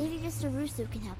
Maybe Mr. Rusu can help.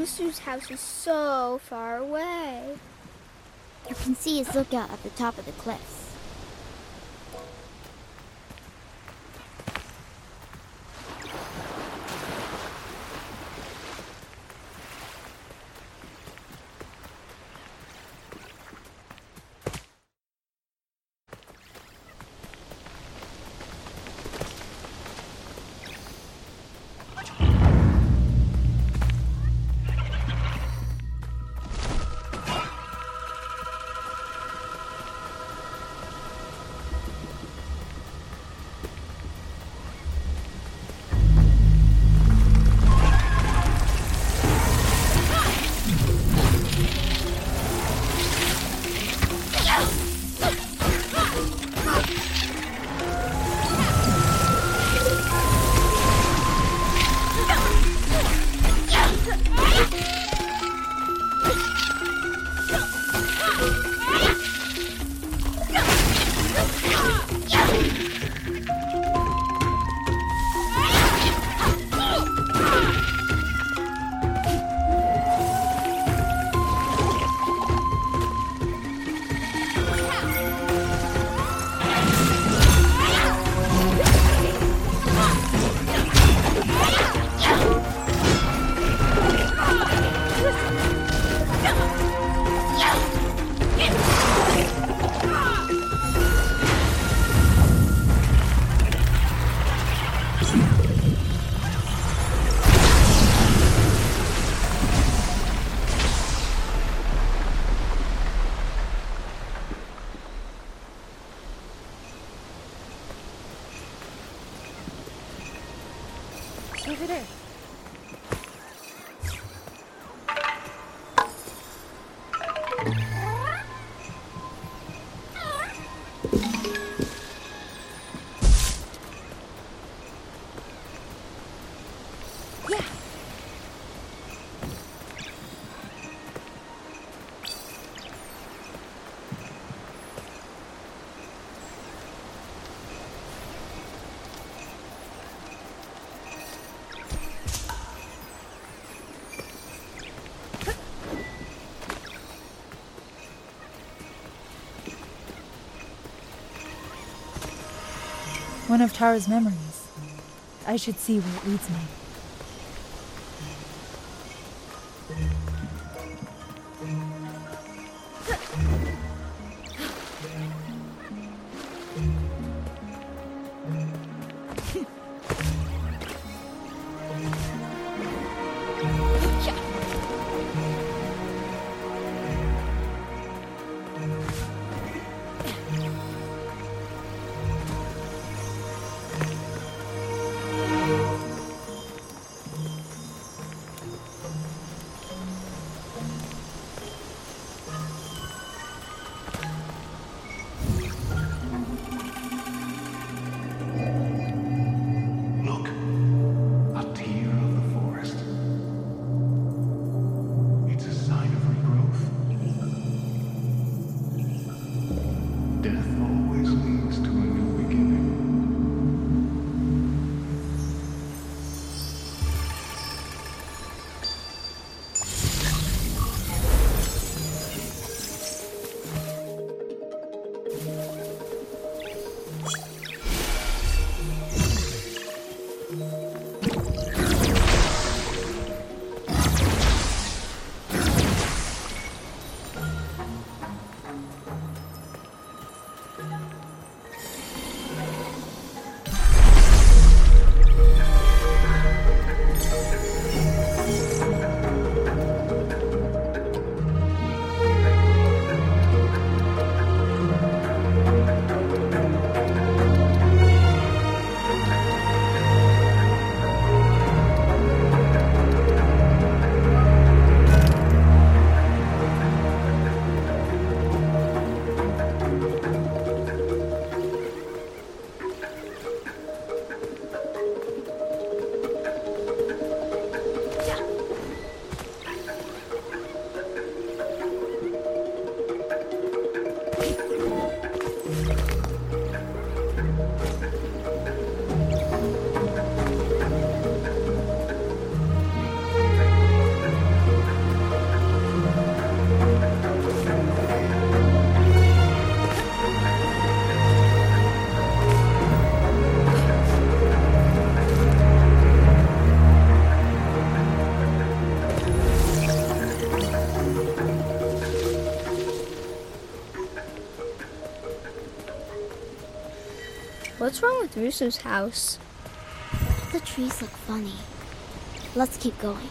Brewster's house is so far away. You can see his lookout at the top of the cliffs. One of Taro's memories. I should see where it leads me. What's wrong with Rusu's house? The trees look funny. Let's keep going.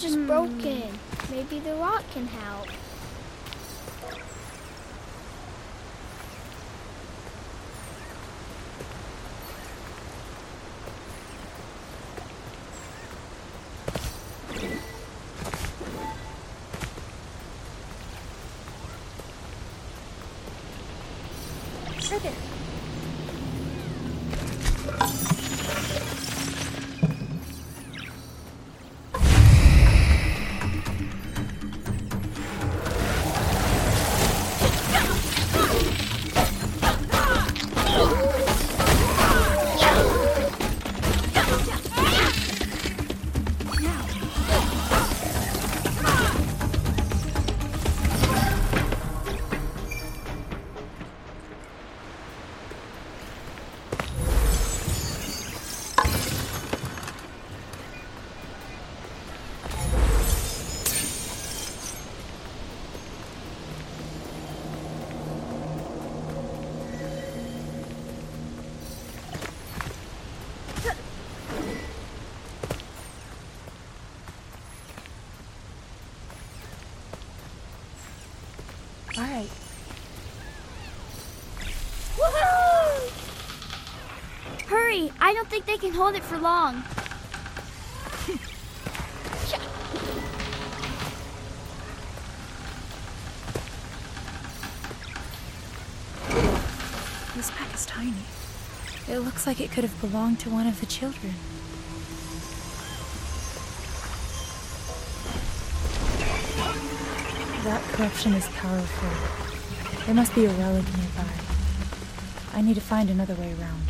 Bridge is hmm. broken. Maybe the rock can help. Sugar. I don't think they can hold it for long. This pack is tiny. It looks like it could have belonged to one of the children. That corruption is powerful. There must be a relic nearby. I need to find another way around.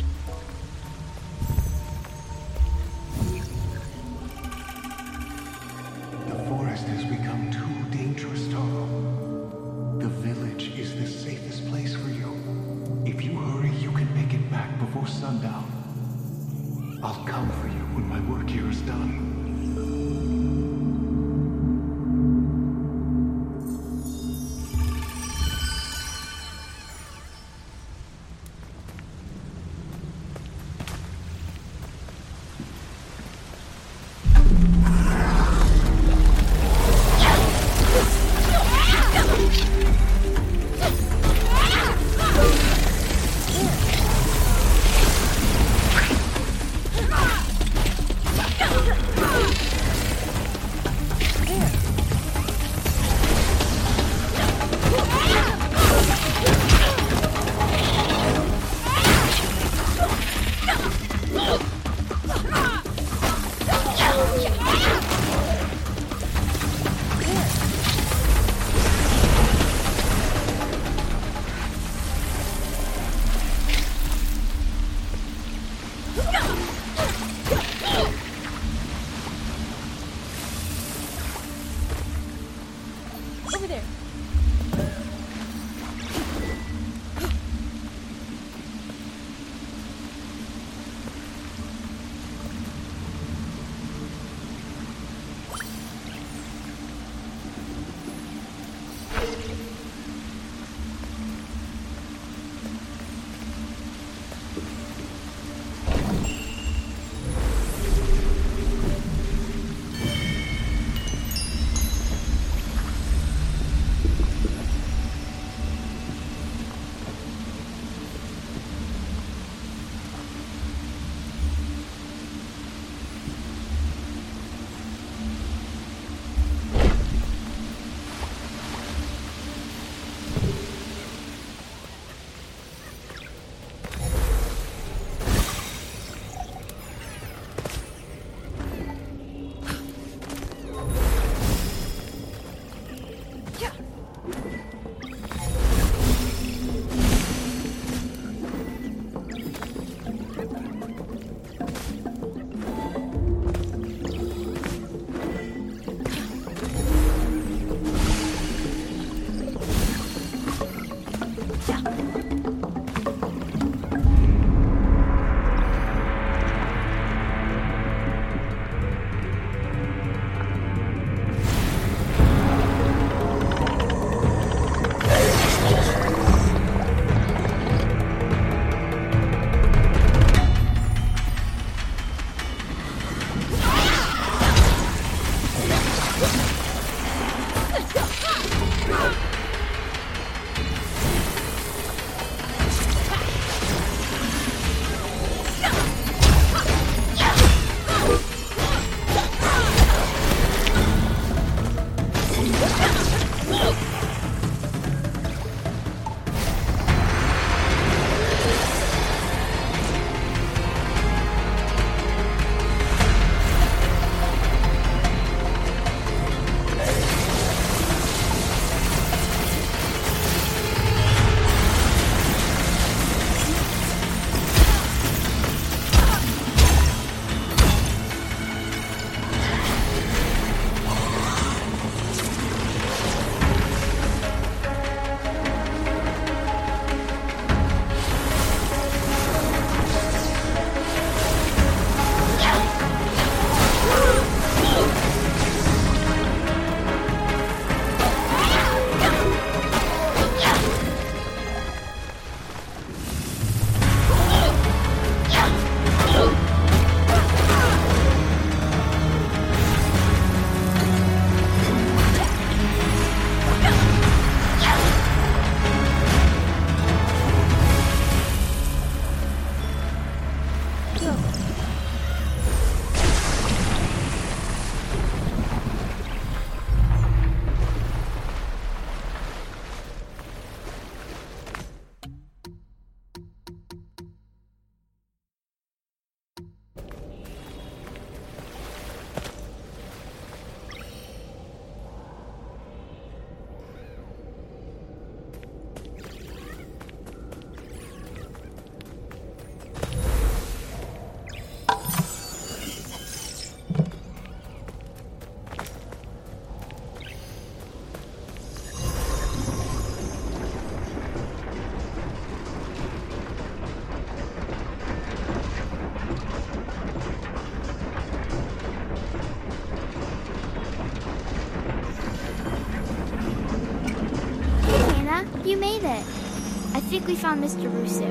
We found Mr. Rusu.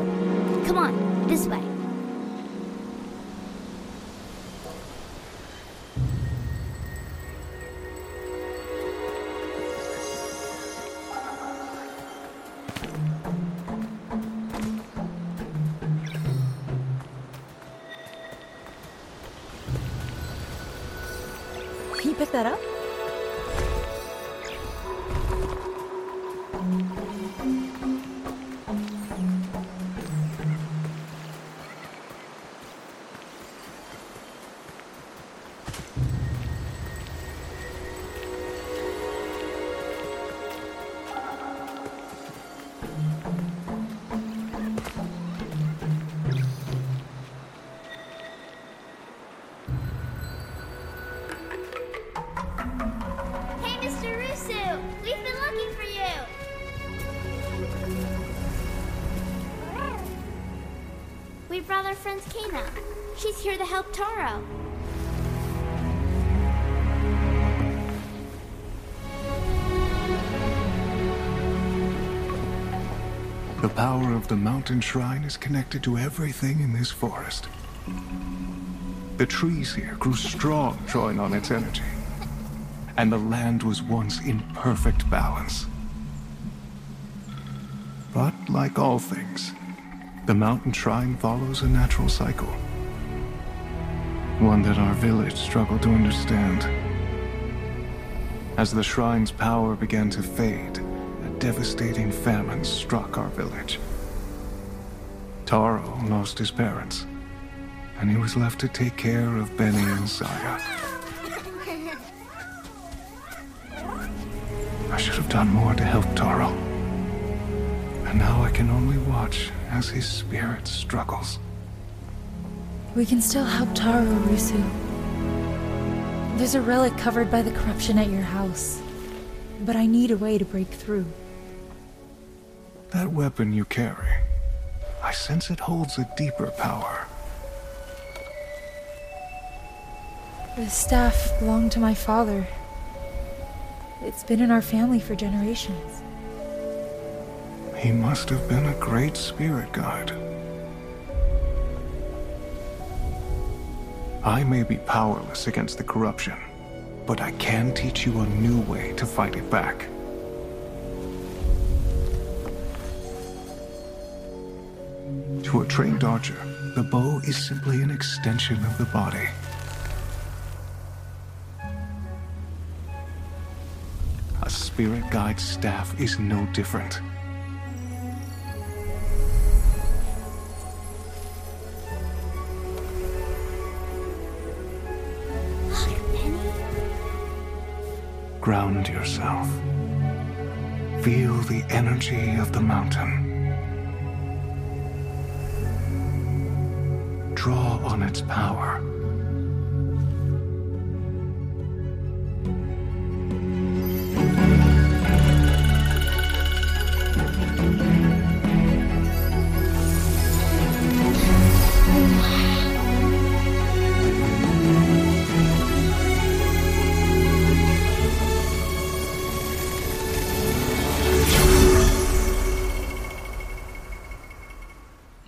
Come on, this way. Can you pick that up? We brought our Kena. She's here to help Taro. The power of the mountain shrine is connected to everything in this forest. The trees here grew strong, drawing on its energy. And the land was once in perfect balance. But like all things, the mountain shrine follows a natural cycle. One that our village struggled to understand. As the shrine's power began to fade, a devastating famine struck our village. Taro lost his parents, and he was left to take care of Beni and Saiya. I should have done more to help Taro. And now I can only watch as his spirit struggles. We can still help Taro, Rusu. There's a relic covered by the corruption at your house. But I need a way to break through. That weapon you carry, I sense it holds a deeper power. The staff belonged to my father. It's been in our family for generations. He must have been a great spirit guide. I may be powerless against the corruption, but I can teach you a new way to fight it back. To a trained archer, the bow is simply an extension of the body. A spirit guide's staff is no different. Ground yourself. Feel the energy of the mountain. Draw on its power.